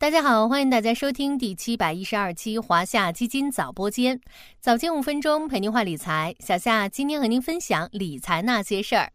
大家好，欢迎大家收听第七百一十二期华夏基金早播间，早间五分钟陪您话理财。小夏今天和您分享理财那些事儿。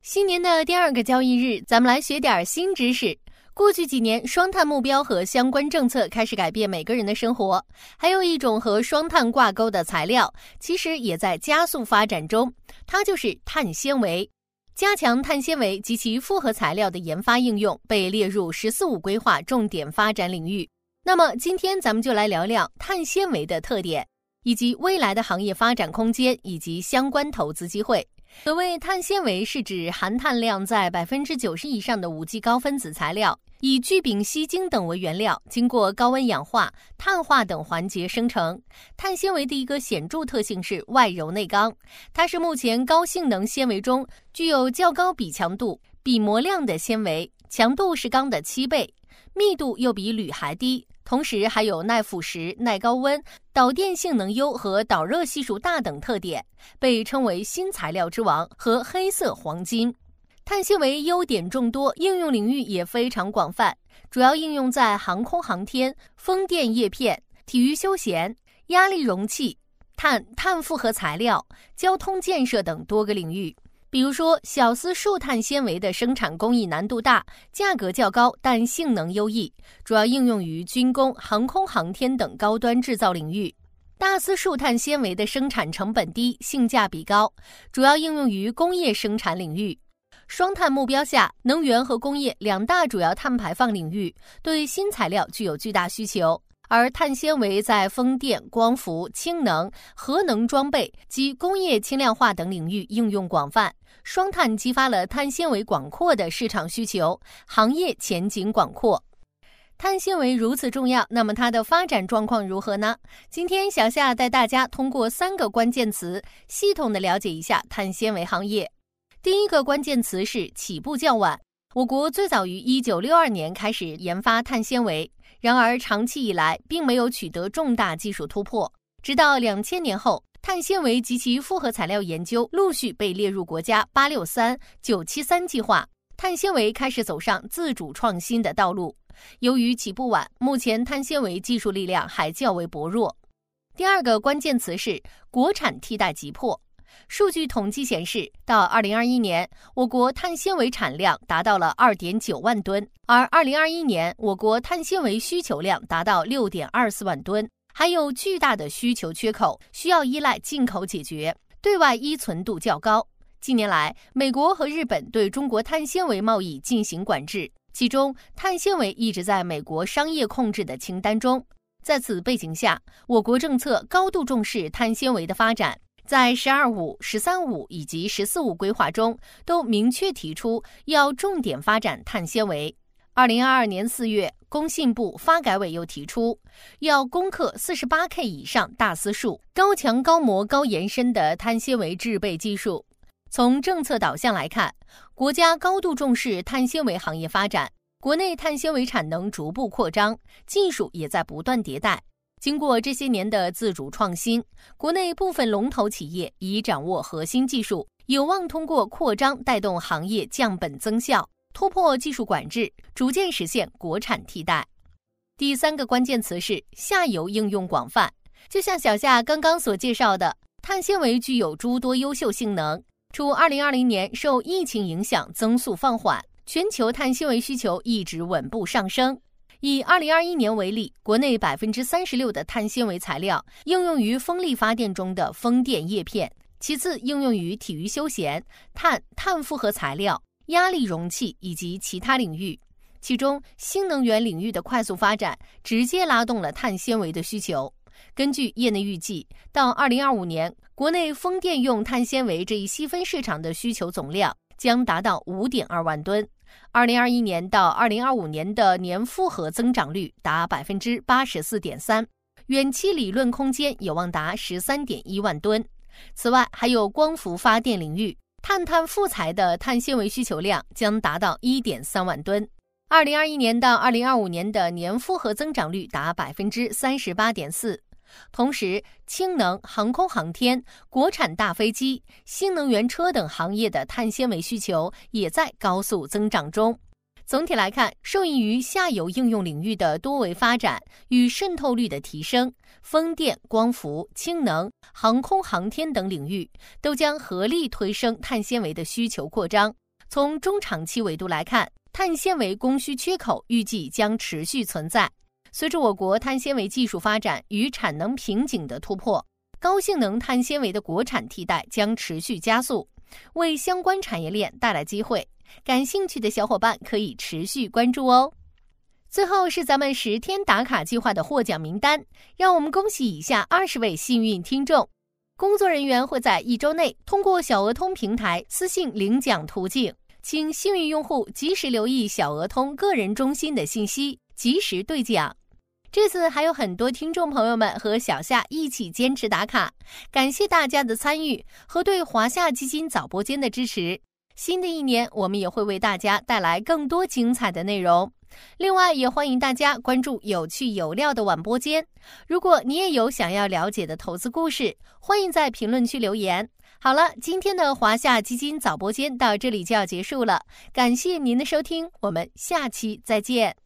新年的第二个交易日，咱们来学点新知识。过去几年，双碳目标和相关政策开始改变每个人的生活。还有一种和双碳挂钩的材料，其实也在加速发展中，它就是碳纤维。加强碳纤维及其复合材料的研发应用被列入“十四五”规划重点发展领域。那么，今天咱们就来聊聊碳纤维的特点，以及未来的行业发展空间以及相关投资机会。所谓碳纤维，是指含碳量在百分之九十以上的五 G 高分子材料。以聚丙烯腈等为原料，经过高温氧化、碳化等环节生成。碳纤维的一个显著特性是外柔内刚，它是目前高性能纤维中具有较高比强度、比膜量的纤维，强度是钢的七倍，密度又比铝还低，同时还有耐腐蚀、耐高温、导电性能优和导热系数大等特点，被称为新材料之王和黑色黄金。碳纤维优点众多，应用领域也非常广泛，主要应用在航空航天、风电叶片、体育休闲、压力容器、碳碳复合材料、交通建设等多个领域。比如说，小丝树碳纤维的生产工艺难度大，价格较高，但性能优异，主要应用于军工、航空航天等高端制造领域。大丝树碳纤维的生产成本低，性价比高，主要应用于工业生产领域。双碳目标下，能源和工业两大主要碳排放领域对新材料具有巨大需求，而碳纤维在风电、光伏、氢能、核能装备及工业轻量化等领域应用广泛。双碳激发了碳纤维广阔的市场需求，行业前景广阔。碳纤维如此重要，那么它的发展状况如何呢？今天小夏带大家通过三个关键词，系统的了解一下碳纤维行业。第一个关键词是起步较晚。我国最早于一九六二年开始研发碳纤维，然而长期以来并没有取得重大技术突破。直到两千年后，碳纤维及其复合材料研究陆续被列入国家“八六三”“九七三”计划，碳纤维开始走上自主创新的道路。由于起步晚，目前碳纤维技术力量还较为薄弱。第二个关键词是国产替代急迫。数据统计显示，到二零二一年，我国碳纤维产量达到了二点九万吨，而二零二一年我国碳纤维需求量达到六点二四万吨，还有巨大的需求缺口，需要依赖进口解决，对外依存度较高。近年来，美国和日本对中国碳纤维贸易进行管制，其中碳纤维一直在美国商业控制的清单中。在此背景下，我国政策高度重视碳纤维的发展。在“十二五”“十三五”以及“十四五”规划中，都明确提出要重点发展碳纤维。二零二二年四月，工信部发改委又提出要攻克四十八 K 以上大丝数、高强、高模、高延伸的碳纤维制备技术。从政策导向来看，国家高度重视碳纤维行业发展，国内碳纤维产能逐步扩张，技术也在不断迭代。经过这些年的自主创新，国内部分龙头企业已掌握核心技术，有望通过扩张带动行业降本增效，突破技术管制，逐渐实现国产替代。第三个关键词是下游应用广泛。就像小夏刚刚所介绍的，碳纤维具有诸多优秀性能。除2020年受疫情影响增速放缓，全球碳纤维需求一直稳步上升。以二零二一年为例，国内百分之三十六的碳纤维材料应用于风力发电中的风电叶片，其次应用于体育休闲、碳碳复合材料、压力容器以及其他领域。其中，新能源领域的快速发展直接拉动了碳纤维的需求。根据业内预计，到二零二五年，国内风电用碳纤维这一细分市场的需求总量将达到五点二万吨。二零二一年到二零二五年的年复合增长率达百分之八十四点三，远期理论空间有望达十三点一万吨。此外，还有光伏发电领域，碳碳复材的碳纤维需求量将达到一点三万吨。二零二一年到二零二五年的年复合增长率达百分之三十八点四。同时，氢能、航空航天、国产大飞机、新能源车等行业的碳纤维需求也在高速增长中。总体来看，受益于下游应用领域的多维发展与渗透率的提升，风电、光伏、氢能、航空航天等领域都将合力推升碳纤维的需求扩张。从中长期维度来看，碳纤维供需缺口预计将持续存在。随着我国碳纤维技术发展与产能瓶颈的突破，高性能碳纤维的国产替代将持续加速，为相关产业链带来机会。感兴趣的小伙伴可以持续关注哦。最后是咱们十天打卡计划的获奖名单，让我们恭喜以下二十位幸运听众。工作人员会在一周内通过小额通平台私信领奖途径，请幸运用户及时留意小额通个人中心的信息，及时兑奖。这次还有很多听众朋友们和小夏一起坚持打卡，感谢大家的参与和对华夏基金早播间的支持。新的一年，我们也会为大家带来更多精彩的内容。另外，也欢迎大家关注有趣有料的晚播间。如果你也有想要了解的投资故事，欢迎在评论区留言。好了，今天的华夏基金早播间到这里就要结束了，感谢您的收听，我们下期再见。